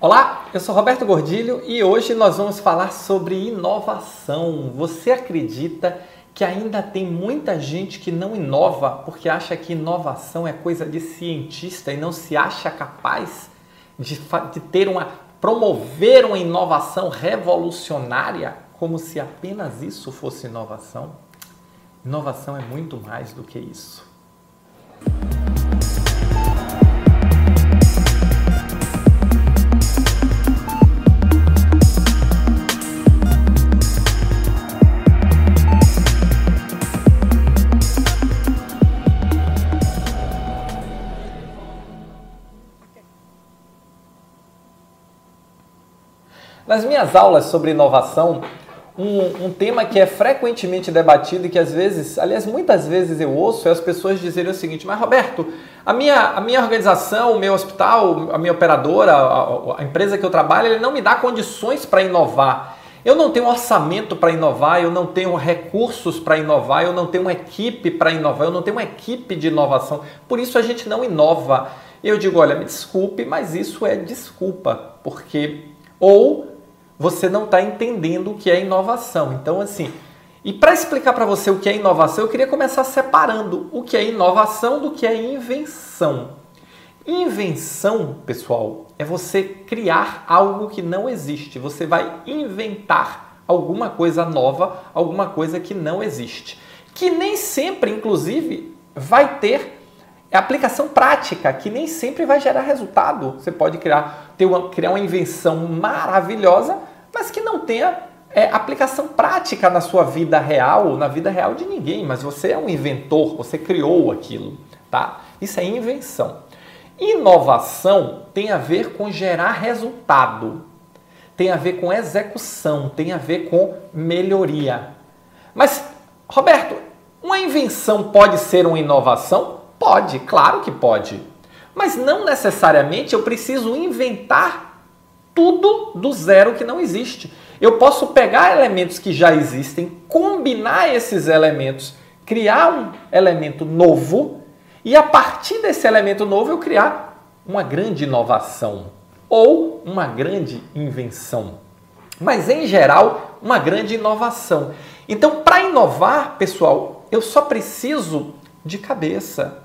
Olá, eu sou Roberto Gordilho e hoje nós vamos falar sobre inovação. Você acredita que ainda tem muita gente que não inova porque acha que inovação é coisa de cientista e não se acha capaz de, de ter uma promover uma inovação revolucionária como se apenas isso fosse inovação? Inovação é muito mais do que isso. Nas minhas aulas sobre inovação, um, um, tema que é frequentemente debatido e que às vezes, aliás, muitas vezes eu ouço é as pessoas dizerem o seguinte: Mas Roberto, a minha, a minha organização, o meu hospital, a minha operadora, a, a empresa que eu trabalho, ele não me dá condições para inovar. Eu não tenho orçamento para inovar, eu não tenho recursos para inovar, eu não tenho uma equipe para inovar, eu não tenho uma equipe de inovação. Por isso a gente não inova. Eu digo, olha, me desculpe, mas isso é desculpa, porque ou você não está entendendo o que é inovação. Então, assim, e para explicar para você o que é inovação, eu queria começar separando o que é inovação do que é invenção. Invenção, pessoal, é você criar algo que não existe. Você vai inventar alguma coisa nova, alguma coisa que não existe. Que nem sempre, inclusive, vai ter aplicação prática, que nem sempre vai gerar resultado. Você pode criar, ter uma, criar uma invenção maravilhosa, mas que não tenha é, aplicação prática na sua vida real, na vida real de ninguém, mas você é um inventor, você criou aquilo, tá? Isso é invenção. Inovação tem a ver com gerar resultado, tem a ver com execução, tem a ver com melhoria. Mas, Roberto, uma invenção pode ser uma inovação? Pode, claro que pode. Mas não necessariamente eu preciso inventar tudo do zero que não existe. Eu posso pegar elementos que já existem, combinar esses elementos, criar um elemento novo e a partir desse elemento novo eu criar uma grande inovação ou uma grande invenção. Mas em geral, uma grande inovação. Então, para inovar, pessoal, eu só preciso de cabeça.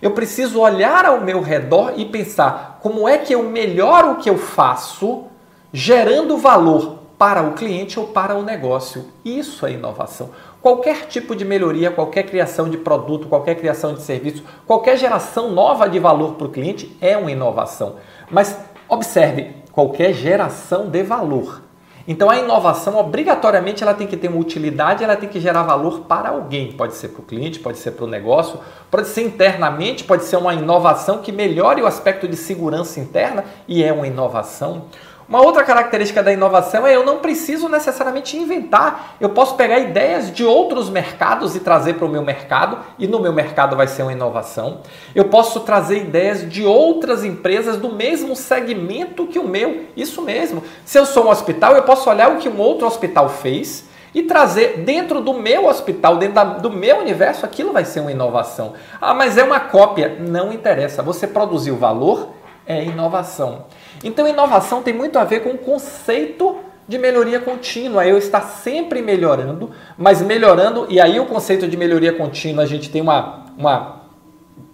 Eu preciso olhar ao meu redor e pensar como é que eu melhoro o que eu faço, gerando valor para o cliente ou para o negócio. Isso é inovação. Qualquer tipo de melhoria, qualquer criação de produto, qualquer criação de serviço, qualquer geração nova de valor para o cliente é uma inovação. Mas observe, qualquer geração de valor então a inovação obrigatoriamente ela tem que ter uma utilidade, ela tem que gerar valor para alguém. Pode ser para o cliente, pode ser para o negócio, pode ser internamente, pode ser uma inovação que melhore o aspecto de segurança interna e é uma inovação. Uma outra característica da inovação é eu não preciso necessariamente inventar. Eu posso pegar ideias de outros mercados e trazer para o meu mercado, e no meu mercado vai ser uma inovação. Eu posso trazer ideias de outras empresas do mesmo segmento que o meu. Isso mesmo. Se eu sou um hospital, eu posso olhar o que um outro hospital fez e trazer dentro do meu hospital, dentro da, do meu universo, aquilo vai ser uma inovação. Ah, mas é uma cópia. Não interessa. Você produziu valor, é inovação. Então, inovação tem muito a ver com o conceito de melhoria contínua. Eu estar sempre melhorando, mas melhorando, e aí o conceito de melhoria contínua a gente tem uma, uma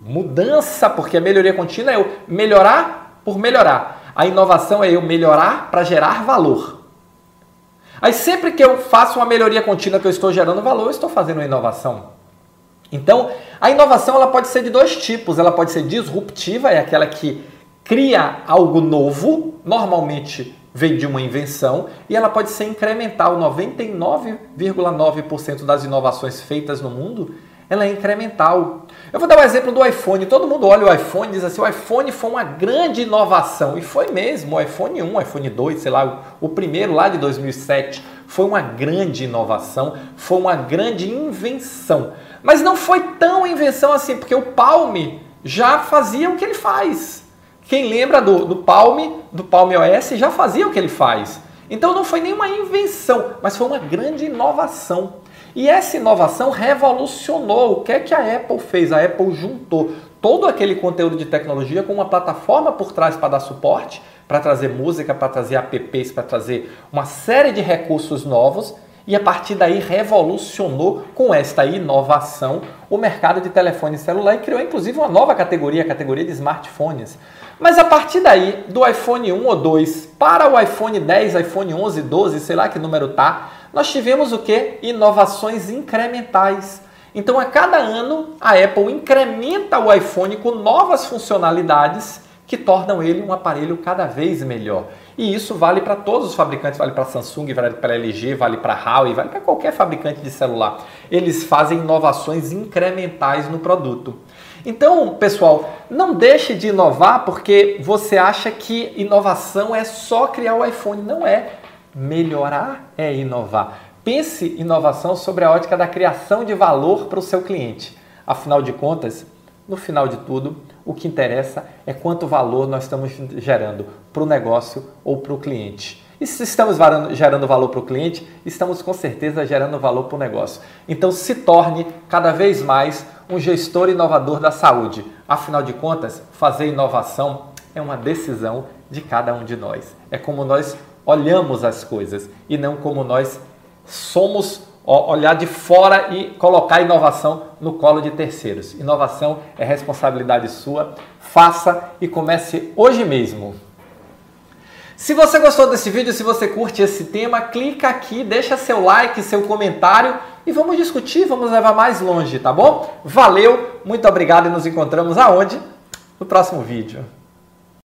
mudança, porque a melhoria contínua é eu melhorar por melhorar. A inovação é eu melhorar para gerar valor. Aí sempre que eu faço uma melhoria contínua que eu estou gerando valor, eu estou fazendo uma inovação. Então, a inovação ela pode ser de dois tipos. Ela pode ser disruptiva, é aquela que cria algo novo, normalmente vem de uma invenção, e ela pode ser incremental. 99,9% das inovações feitas no mundo, ela é incremental. Eu vou dar um exemplo do iPhone. Todo mundo olha o iPhone e diz assim, o iPhone foi uma grande inovação. E foi mesmo, o iPhone 1, o iPhone 2, sei lá, o primeiro lá de 2007, foi uma grande inovação, foi uma grande invenção. Mas não foi tão invenção assim, porque o Palm já fazia o que ele faz. Quem lembra do, do Palm, do Palm OS, já fazia o que ele faz. Então não foi nenhuma invenção, mas foi uma grande inovação. E essa inovação revolucionou. O que é que a Apple fez? A Apple juntou todo aquele conteúdo de tecnologia com uma plataforma por trás para dar suporte, para trazer música, para trazer apps, para trazer uma série de recursos novos e a partir daí revolucionou com esta inovação o mercado de telefone celular e criou inclusive uma nova categoria, a categoria de smartphones. Mas a partir daí, do iPhone 1 ou 2 para o iPhone 10, iPhone 11, 12, sei lá que número tá, nós tivemos o que? Inovações incrementais. Então, a cada ano, a Apple incrementa o iPhone com novas funcionalidades que tornam ele um aparelho cada vez melhor. E isso vale para todos os fabricantes, vale para Samsung, vale para LG, vale para Huawei, vale para qualquer fabricante de celular. Eles fazem inovações incrementais no produto. Então, pessoal, não deixe de inovar porque você acha que inovação é só criar o iPhone. Não é. Melhorar é inovar. Pense inovação sobre a ótica da criação de valor para o seu cliente. Afinal de contas, no final de tudo, o que interessa é quanto valor nós estamos gerando para o negócio ou para o cliente. E se estamos gerando valor para o cliente, estamos com certeza gerando valor para o negócio. Então se torne cada vez mais um gestor inovador da saúde. Afinal de contas, fazer inovação é uma decisão de cada um de nós. É como nós olhamos as coisas e não como nós somos olhar de fora e colocar inovação no colo de terceiros. Inovação é responsabilidade sua. Faça e comece hoje mesmo. Se você gostou desse vídeo, se você curte esse tema, clica aqui, deixa seu like, seu comentário e vamos discutir, vamos levar mais longe, tá bom? Valeu, muito obrigado e nos encontramos aonde? No próximo vídeo.